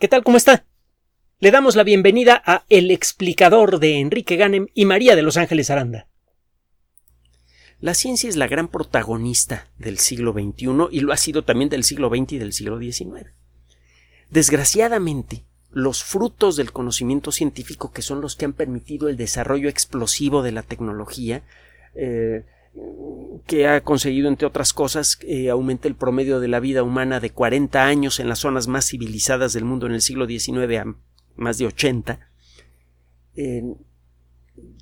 ¿Qué tal? ¿Cómo está? Le damos la bienvenida a El explicador de Enrique Ganem y María de Los Ángeles Aranda. La ciencia es la gran protagonista del siglo XXI y lo ha sido también del siglo XX y del siglo XIX. Desgraciadamente, los frutos del conocimiento científico, que son los que han permitido el desarrollo explosivo de la tecnología, eh, que ha conseguido, entre otras cosas, que aumente el promedio de la vida humana de 40 años en las zonas más civilizadas del mundo en el siglo XIX a más de 80,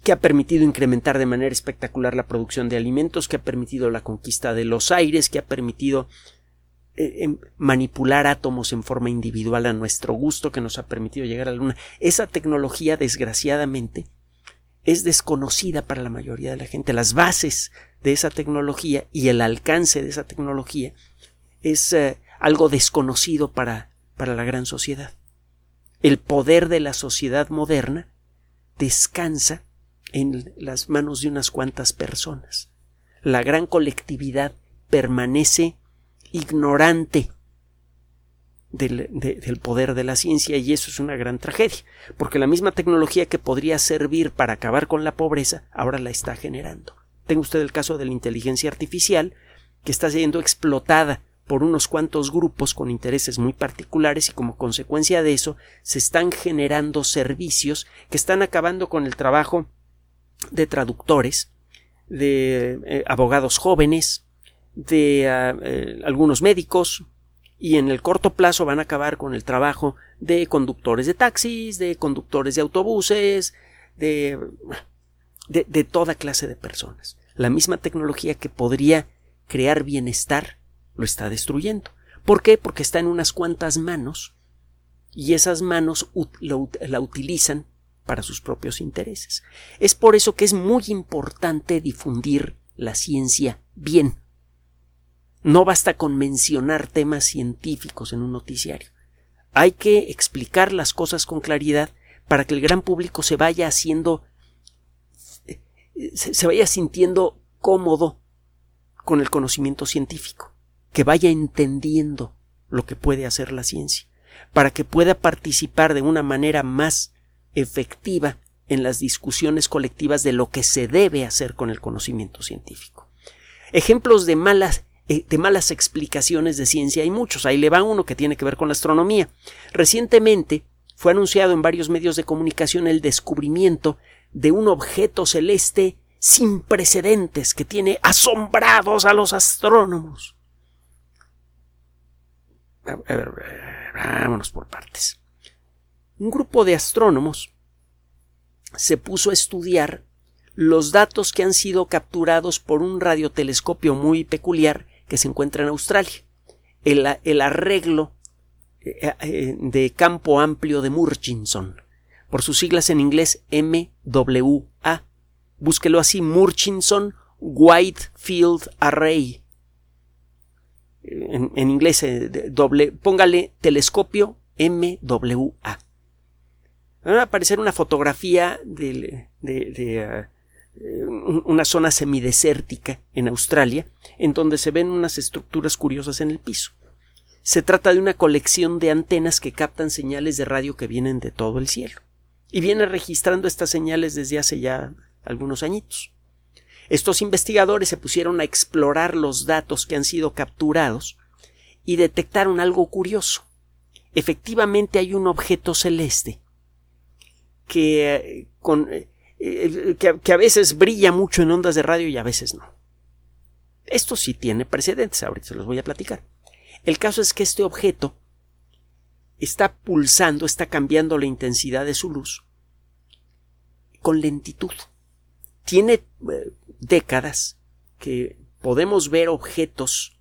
que ha permitido incrementar de manera espectacular la producción de alimentos, que ha permitido la conquista de los aires, que ha permitido eh, em, manipular átomos en forma individual a nuestro gusto, que nos ha permitido llegar a la Luna. Esa tecnología, desgraciadamente, es desconocida para la mayoría de la gente. Las bases de esa tecnología y el alcance de esa tecnología es eh, algo desconocido para, para la gran sociedad. El poder de la sociedad moderna descansa en las manos de unas cuantas personas. La gran colectividad permanece ignorante del, poder de la ciencia y eso es una gran tragedia, porque la misma tecnología que podría servir para acabar con la pobreza ahora la está generando. Tenga usted el caso de la inteligencia artificial que está siendo explotada por unos cuantos grupos con intereses muy particulares y como consecuencia de eso se están generando servicios que están acabando con el trabajo de traductores, de eh, abogados jóvenes, de ah, eh, algunos médicos, y en el corto plazo van a acabar con el trabajo de conductores de taxis, de conductores de autobuses, de, de, toda clase de personas. La misma tecnología que podría crear bienestar lo está destruyendo. ¿Por qué? Porque está en unas cuantas manos y esas manos la utilizan para sus propios intereses. Es por eso que es muy importante difundir la ciencia bien. No basta con mencionar temas científicos en un noticiario. Hay que explicar las cosas con claridad para que el gran público se vaya haciendo se vaya sintiendo cómodo con el conocimiento científico, que vaya entendiendo lo que puede hacer la ciencia, para que pueda participar de una manera más efectiva en las discusiones colectivas de lo que se debe hacer con el conocimiento científico. Ejemplos de malas eh, de malas explicaciones de ciencia hay muchos. Ahí le va uno que tiene que ver con la astronomía. Recientemente fue anunciado en varios medios de comunicación el descubrimiento de un objeto celeste sin precedentes que tiene asombrados a los astrónomos. Vámonos por partes. Un grupo de astrónomos se puso a estudiar los datos que han sido capturados por un radiotelescopio muy peculiar que se encuentra en Australia. El, arreglo eh, eh, de campo amplio de Murchison, por sus siglas en inglés MWA. Búsquelo así, Murchison White Field Array. En, inglés, eh, doble, póngale telescopio MWA. Va a aparecer una fotografía de, eh, una zona semidesértica en Australia, en donde se ven unas estructuras curiosas en el piso. Se trata de una colección de antenas que captan señales de radio que vienen de todo el cielo. Y viene registrando estas señales desde hace ya algunos añitos. Estos investigadores se pusieron a explorar los datos que han sido capturados y detectaron algo curioso. Efectivamente hay un objeto celeste que eh, con, eh, que, a veces brilla mucho en ondas de radio y a veces no. Esto sí tiene precedentes, ahorita se los voy a platicar. El caso es que este objeto está pulsando, está cambiando la intensidad de su luz con lentitud. Tiene eh, décadas que podemos ver objetos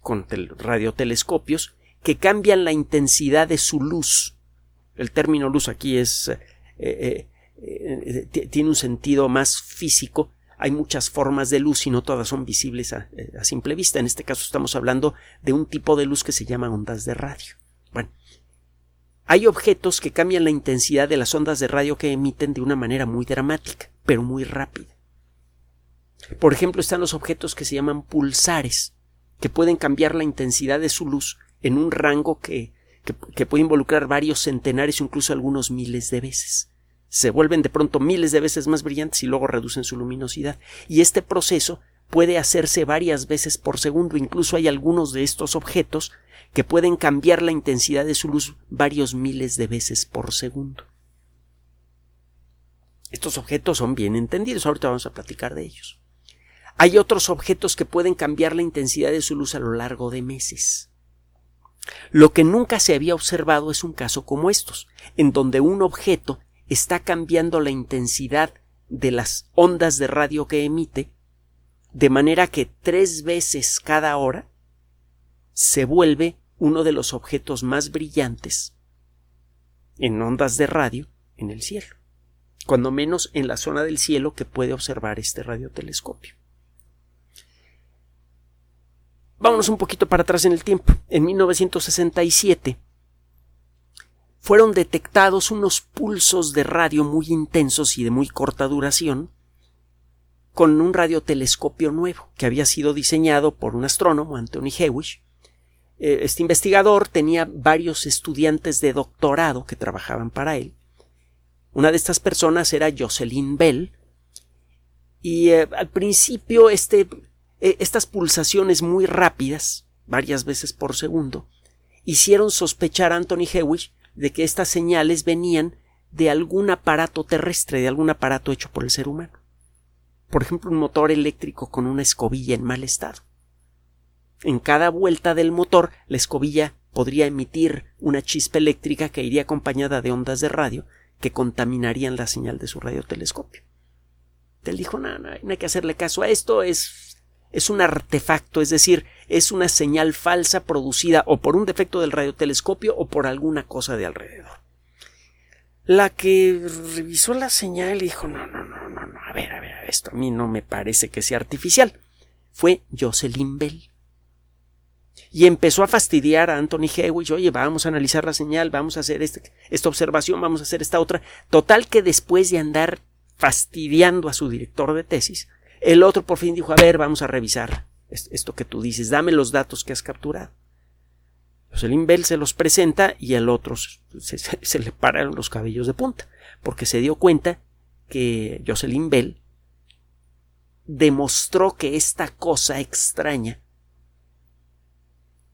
con radiotelescopios que cambian la intensidad de su luz. El término luz aquí es eh, tiene un sentido más físico. Hay muchas formas de luz y no todas son visibles eh, a, simple vista. En este caso estamos hablando de un tipo de luz que se llama ondas de radio. Bueno, hay objetos que cambian la intensidad de las ondas de radio que emiten de una manera muy dramática, pero muy rápida. Por ejemplo, están los objetos que se llaman pulsares, que pueden cambiar la intensidad de su luz en un rango que que, puede involucrar varios centenares o incluso algunos miles de veces. Se vuelven de pronto miles de veces más brillantes y luego reducen su luminosidad. Y este proceso puede hacerse varias veces por segundo. Incluso hay algunos de estos objetos que pueden cambiar la intensidad de su luz varios miles de veces por segundo. Estos objetos son bien entendidos, ahorita vamos a platicar de ellos. Hay otros objetos que pueden cambiar la intensidad de su luz a lo largo de meses. Lo que nunca se había observado es un caso como estos, en donde un objeto está cambiando la intensidad de las ondas de radio que emite, de manera que tres veces cada hora se vuelve uno de los objetos más brillantes en ondas de radio en el cielo, cuando menos en la zona del cielo que puede observar este radiotelescopio. Vámonos un poquito para atrás en el tiempo. En 1967 fueron detectados unos pulsos de radio muy intensos y de muy corta duración con un radiotelescopio nuevo que había sido diseñado por un astrónomo, Anthony Hewish. Eh, este investigador tenía varios estudiantes de doctorado que trabajaban para él. Una de estas personas era Jocelyn Bell, y eh, al principio este eh, estas pulsaciones muy rápidas, varias veces por segundo, hicieron sospechar a Anthony Hewish de que estas señales venían de algún aparato terrestre, de algún aparato hecho por el ser humano. Por ejemplo, un motor eléctrico con una escobilla en mal estado. En cada vuelta del motor, la escobilla podría emitir una chispa eléctrica que iría acompañada de ondas de radio que contaminarían la señal de su radiotelescopio. Él dijo, no, no, no hay que hacerle caso a esto, es es un artefacto, es decir, es una señal falsa producida o por un defecto del radiotelescopio o por alguna cosa de alrededor. La que revisó la señal dijo no, no, no, no, no, a ver, a ver, esto a mí no me parece que sea artificial. Fue Jocelyn Bell. Y empezó a fastidiar a Anthony Hewitt, oye, vamos a analizar la señal, vamos a hacer este, esta observación, vamos a hacer esta otra. Total que después de andar fastidiando a su director de tesis, el otro por fin dijo, a ver, vamos a revisar esto que tú dices, dame los datos que has capturado. Jocelyn Bell se los presenta y el otro se, le paran los cabellos de punta, porque se dio cuenta que Jocelyn Bell demostró que esta cosa extraña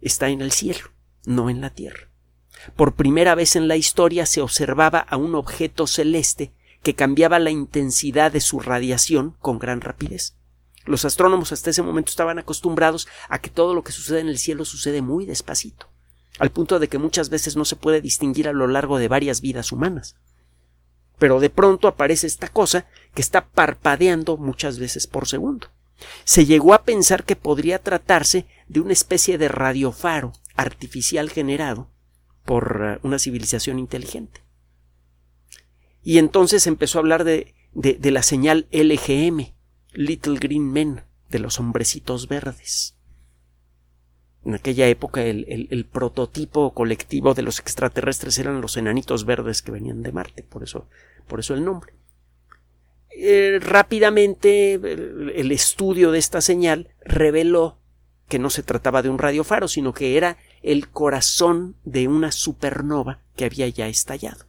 está en el cielo, no en la tierra. Por primera vez en la historia se observaba a un objeto celeste que cambiaba la intensidad de su radiación con gran rapidez. Los astrónomos hasta ese momento estaban acostumbrados a que todo lo que sucede en el cielo sucede muy despacito, al punto de que muchas veces no se puede distinguir a lo largo de varias vidas humanas. Pero de pronto aparece esta cosa que está parpadeando muchas veces por segundo. Se llegó a pensar que podría tratarse de una especie de radiofaro artificial generado por eh, una civilización inteligente. Y entonces empezó a hablar de, de, la señal LGM, Little Green Men, de los hombrecitos verdes. En aquella época el, el, prototipo colectivo de los extraterrestres eran los enanitos verdes que venían de Marte, por eso, por eso el nombre. Eh, rápidamente el, estudio de esta señal reveló que no se trataba de un radiofaro, sino que era el corazón de una supernova que había ya estallado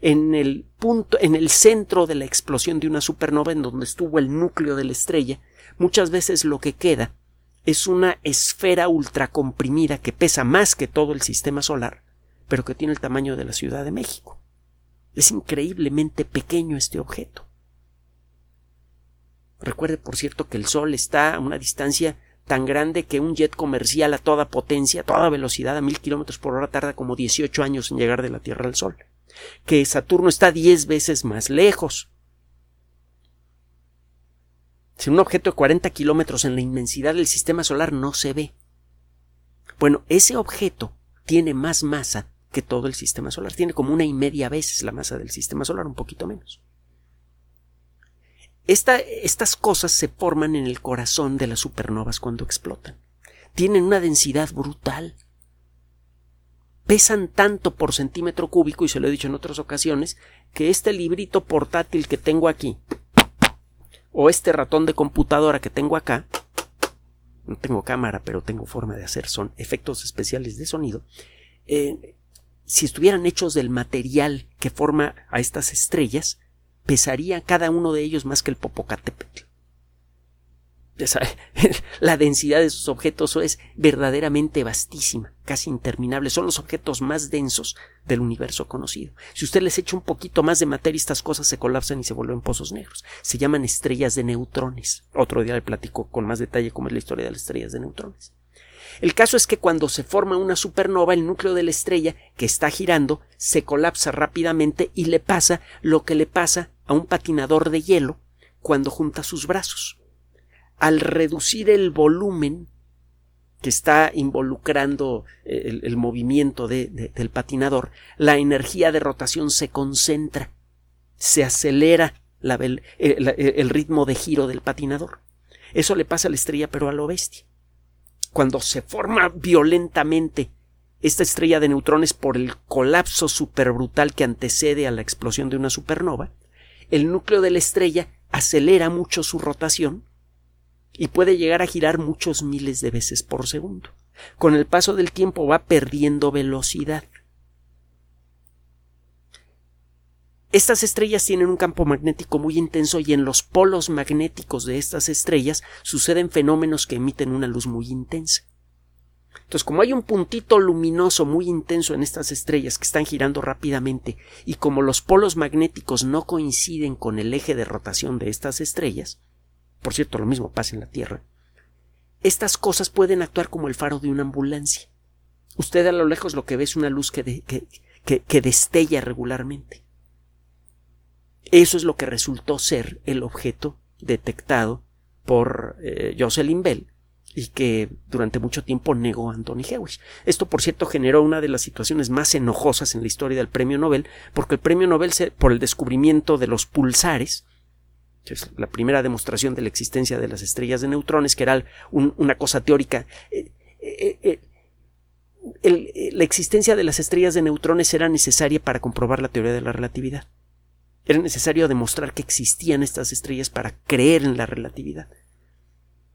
en el punto, en el centro de la explosión de una supernova, en donde estuvo el núcleo de la estrella, muchas veces lo que queda es una esfera ultracomprimida que pesa más que todo el sistema solar, pero que tiene el tamaño de la Ciudad de México. Es increíblemente pequeño este objeto. Recuerde, por cierto, que el Sol está a una distancia tan grande que un jet comercial a toda potencia, a toda velocidad, a mil kilómetros por hora, tarda como 18 años en llegar de la Tierra al Sol que Saturno está diez veces más lejos. Si un objeto de 40 kilómetros en la inmensidad del sistema solar no se ve. Bueno, ese objeto tiene más masa que todo el sistema solar. Tiene como una y media veces la masa del sistema solar, un poquito menos. estas cosas se forman en el corazón de las supernovas cuando explotan. Tienen una densidad brutal pesan tanto por centímetro cúbico, y se lo he dicho en otras ocasiones, que este librito portátil que tengo aquí, o este ratón de computadora que tengo acá, no tengo cámara, pero tengo forma de hacer son efectos especiales de sonido, eh, si estuvieran hechos del material que forma a estas estrellas, pesaría cada uno de ellos más que el Popocatépetl. La densidad de esos objetos es verdaderamente vastísima, casi interminable. Son los objetos más densos del universo conocido. Si usted les echa un poquito más de materia, estas cosas se colapsan y se vuelven pozos negros. Se llaman estrellas de neutrones. Otro día le platico con más detalle cómo es la historia de las estrellas de neutrones. El caso es que cuando se forma una supernova, el núcleo de la estrella que está girando se colapsa rápidamente y le pasa lo que le pasa a un patinador de hielo cuando junta sus brazos. Al reducir el volumen que está involucrando eh, el, movimiento del patinador, la energía de rotación se concentra, se acelera eh, el ritmo de giro del patinador. Eso le pasa a la estrella, pero a lo bestia cuando se forma violentamente esta estrella de neutrones por el colapso superbrutal que antecede a la explosión de una supernova, el núcleo de la estrella acelera mucho su rotación y puede llegar a girar muchos miles de veces por segundo. Con el paso del tiempo va perdiendo velocidad. Estas estrellas tienen un campo magnético muy intenso y en los polos magnéticos de estas estrellas suceden fenómenos que emiten una luz muy intensa. Entonces, como hay un puntito luminoso muy intenso en estas estrellas que están girando rápidamente y como los polos magnéticos no coinciden con el eje de rotación de estas estrellas, por cierto, lo mismo pasa en la Tierra, estas cosas pueden actuar como el faro de una ambulancia. Usted a lo lejos lo que ve es una luz que, que destella regularmente. Eso es lo que resultó ser el objeto detectado por eh, Jocelyn Bell y que durante mucho tiempo negó Anthony Hewish. Esto, por cierto, generó una de las situaciones más enojosas en la historia del premio Nobel, porque el premio Nobel, se, por el descubrimiento de los pulsares, es la primera demostración de la existencia de las estrellas de neutrones, que era una cosa teórica, eh, eh, la existencia de las estrellas de neutrones era necesaria para comprobar la teoría de la relatividad. Era necesario demostrar que existían estas estrellas para creer en la relatividad.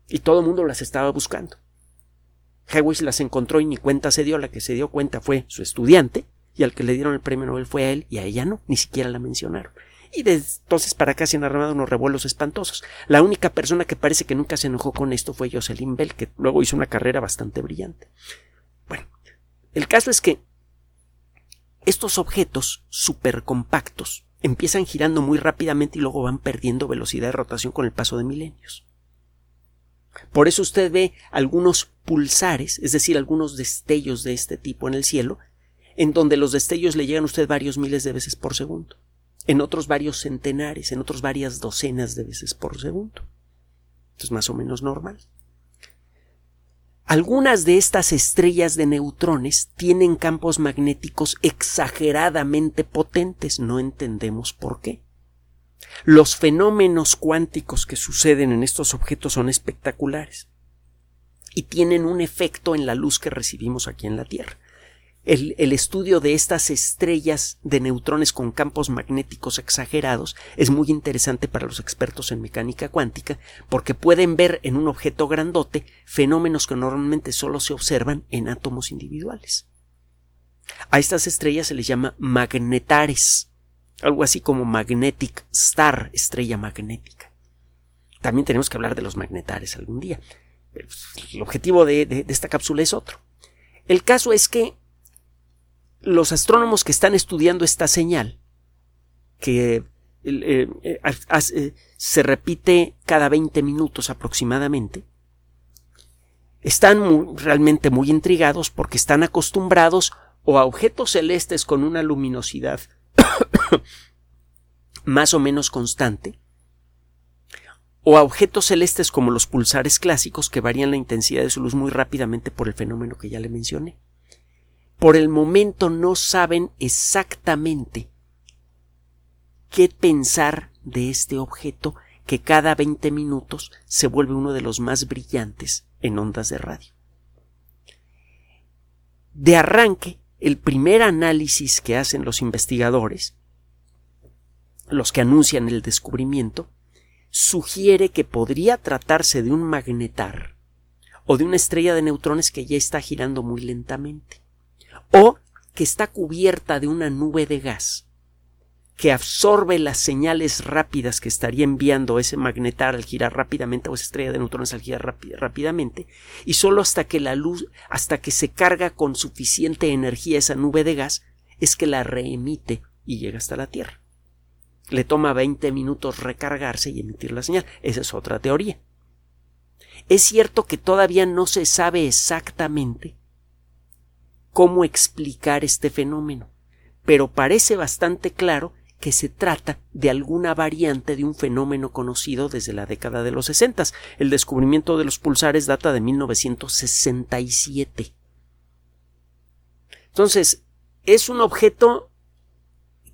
Y todo el mundo las estaba buscando. Hewish las encontró y ni cuenta se dio. La que se dio cuenta fue su estudiante, y al que le dieron el premio Nobel fue a él, y a ella no, ni siquiera la mencionaron. Y desde entonces para acá se han armado unos revuelos espantosos. La única persona que parece que nunca se enojó con esto fue Jocelyn Bell, que luego hizo una carrera bastante brillante. Bueno, el caso es que estos objetos supercompactos empiezan girando muy rápidamente y luego van perdiendo velocidad de rotación con el paso de milenios. Por eso usted ve algunos pulsares, es decir, algunos destellos de este tipo en el cielo, en donde los destellos le llegan a usted varios miles de veces por segundo, en otros varios centenares, en otros varias docenas de veces por segundo. Esto es más o menos normal. Algunas de estas estrellas de neutrones tienen campos magnéticos exageradamente potentes, no entendemos por qué. Los fenómenos cuánticos que suceden en estos objetos son espectaculares y tienen un efecto en la luz que recibimos aquí en la Tierra el, estudio de estas estrellas de neutrones con campos magnéticos exagerados es muy interesante para los expertos en mecánica cuántica porque pueden ver en un objeto grandote fenómenos que normalmente solo se observan en átomos individuales. A estas estrellas se les llama magnetares, algo así como magnetic star, estrella magnética. También tenemos que hablar de los magnetares algún día. El objetivo de esta cápsula es otro. El caso es que los astrónomos que están estudiando esta señal, que eh, eh, eh, se repite cada 20 minutos aproximadamente, están realmente muy intrigados porque están acostumbrados o a objetos celestes con una luminosidad más o menos constante, o a objetos celestes como los pulsares clásicos que varían la intensidad de su luz muy rápidamente por el fenómeno que ya le mencioné por el momento no saben exactamente qué pensar de este objeto que cada 20 minutos se vuelve uno de los más brillantes en ondas de radio. De arranque, el primer análisis que hacen los investigadores, los que anuncian el descubrimiento, sugiere que podría tratarse de un magnetar o de una estrella de neutrones que ya está girando muy lentamente o que está cubierta de una nube de gas que absorbe las señales rápidas que estaría enviando ese magnetar al girar rápidamente o esa estrella de neutrones al girar rápidamente y solo hasta que la luz hasta que se carga con suficiente energía esa nube de gas es que la reemite y llega hasta la Tierra. Le toma 20 minutos recargarse y emitir la señal. Esa es otra teoría. Es cierto que todavía no se sabe exactamente cómo explicar este fenómeno, pero parece bastante claro que se trata de alguna variante de un fenómeno conocido desde la década de los 60. El descubrimiento de los pulsares data de 1967. Entonces, es un objeto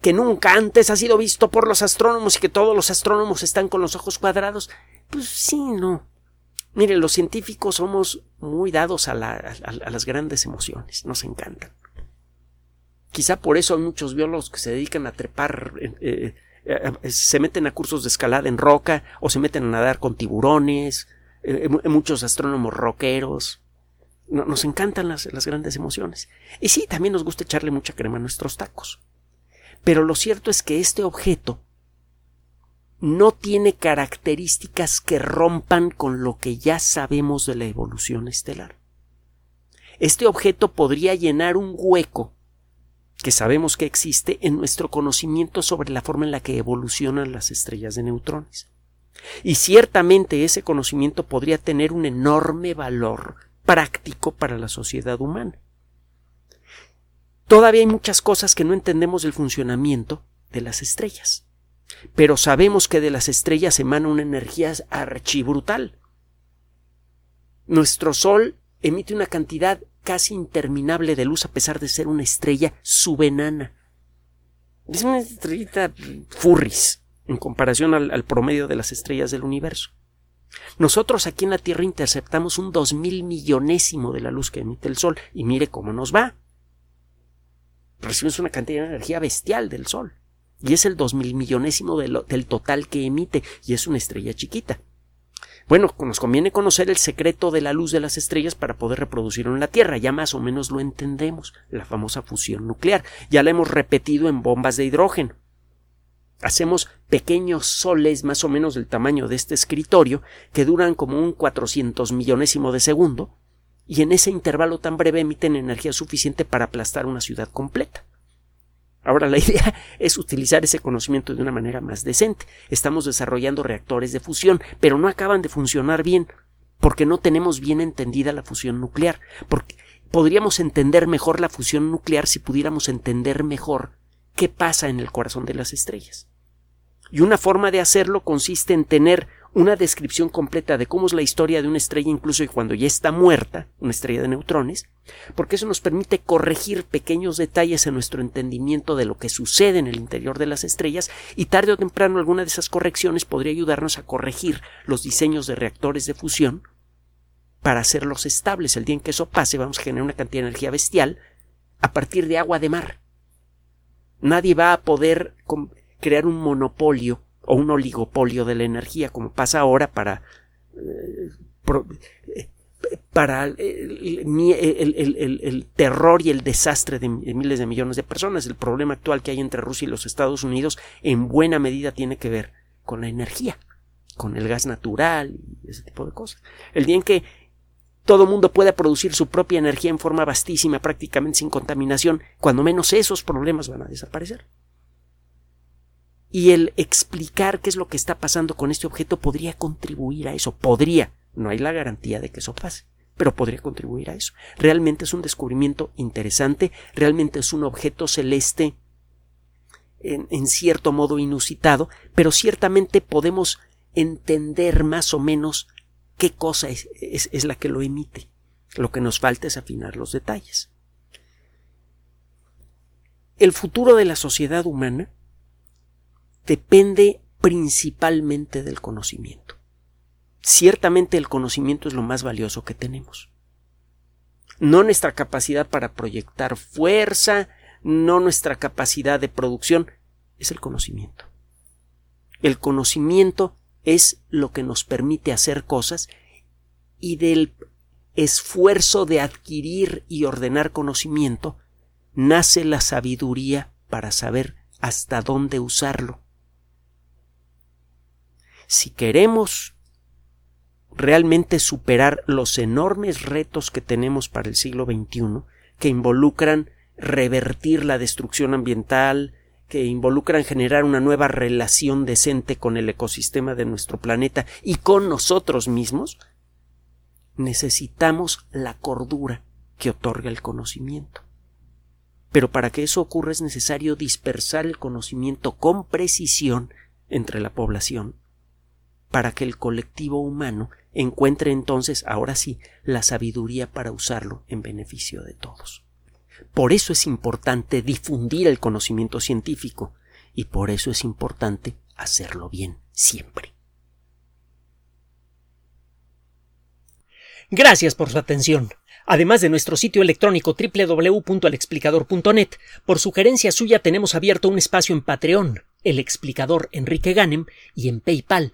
que nunca antes ha sido visto por los astrónomos y que todos los astrónomos están con los ojos cuadrados. Pues sí, no. Mire, los científicos somos muy dados a, las grandes emociones, nos encantan. Quizá por eso hay muchos biólogos que se dedican a trepar, eh, eh, eh, se meten a cursos de escalada en roca o se meten a nadar con tiburones, muchos astrónomos roqueros. nos encantan las, las grandes emociones. Y sí, también nos gusta echarle mucha crema a nuestros tacos. Pero lo cierto es que este objeto no tiene características que rompan con lo que ya sabemos de la evolución estelar. Este objeto podría llenar un hueco que sabemos que existe en nuestro conocimiento sobre la forma en la que evolucionan las estrellas de neutrones. Y ciertamente ese conocimiento podría tener un enorme valor práctico para la sociedad humana. Todavía hay muchas cosas que no entendemos del funcionamiento de las estrellas, pero sabemos que de las estrellas emana una energía archibrutal. Nuestro Sol emite una cantidad casi interminable de luz a pesar de ser una estrella subenana. Es una estrellita furris en comparación al, promedio de las estrellas del universo. Nosotros aquí en la Tierra interceptamos un dos mil millonésimo de la luz que emite el Sol y mire cómo nos va. Recibimos una cantidad de energía bestial del Sol y es el dos mil millonésimo del total que emite y es una estrella chiquita. Bueno, nos conviene conocer el secreto de la luz de las estrellas para poder reproducirlo en la Tierra. Ya más o menos lo entendemos, la famosa fusión nuclear. Ya la hemos repetido en bombas de hidrógeno. Hacemos pequeños soles más o menos del tamaño de este escritorio que duran como un cuatrocientos millonésimo de segundo y en ese intervalo tan breve emiten energía suficiente para aplastar una ciudad completa. Ahora la idea es utilizar ese conocimiento de una manera más decente. Estamos desarrollando reactores de fusión, pero no acaban de funcionar bien porque no tenemos bien entendida la fusión nuclear. Porque podríamos entender mejor la fusión nuclear si pudiéramos entender mejor qué pasa en el corazón de las estrellas. Y una forma de hacerlo consiste en tener una descripción completa de cómo es la historia de una estrella incluso cuando ya está muerta, una estrella de neutrones, porque eso nos permite corregir pequeños detalles en nuestro entendimiento de lo que sucede en el interior de las estrellas y tarde o temprano alguna de esas correcciones podría ayudarnos a corregir los diseños de reactores de fusión para hacerlos estables. El día en que eso pase vamos a generar una cantidad de energía bestial a partir de agua de mar. Nadie va a poder crear un monopolio o un oligopolio de la energía, como pasa ahora para, eh, para el, el, terror y el desastre de miles de millones de personas. El problema actual que hay entre Rusia y los Estados Unidos en buena medida tiene que ver con la energía, con el gas natural y ese tipo de cosas. El día en que todo mundo pueda producir su propia energía en forma vastísima, prácticamente sin contaminación, cuando menos esos problemas van a desaparecer y el explicar qué es lo que está pasando con este objeto podría contribuir a eso. Podría. No hay la garantía de que eso pase, pero podría contribuir a eso. Realmente es un descubrimiento interesante, realmente es un objeto celeste en, cierto modo inusitado, pero ciertamente podemos entender más o menos qué cosa es la que lo emite. Lo que nos falta es afinar los detalles. El futuro de la sociedad humana depende principalmente del conocimiento. Ciertamente el conocimiento es lo más valioso que tenemos. No nuestra capacidad para proyectar fuerza, no nuestra capacidad de producción, es el conocimiento. El conocimiento es lo que nos permite hacer cosas y del esfuerzo de adquirir y ordenar conocimiento nace la sabiduría para saber hasta dónde usarlo. Si queremos realmente superar los enormes retos que tenemos para el siglo XXI, que involucran revertir la destrucción ambiental, que involucran generar una nueva relación decente con el ecosistema de nuestro planeta y con nosotros mismos, necesitamos la cordura que otorga el conocimiento. Pero para que eso ocurra es necesario dispersar el conocimiento con precisión entre la población, para que el colectivo humano encuentre entonces, ahora sí, la sabiduría para usarlo en beneficio de todos. Por eso es importante difundir el conocimiento científico y por eso es importante hacerlo bien siempre. Gracias por su atención. Además de nuestro sitio electrónico www.alexplicador.net, por sugerencia suya tenemos abierto un espacio en Patreon, el explicador Enrique Ganem, y en PayPal,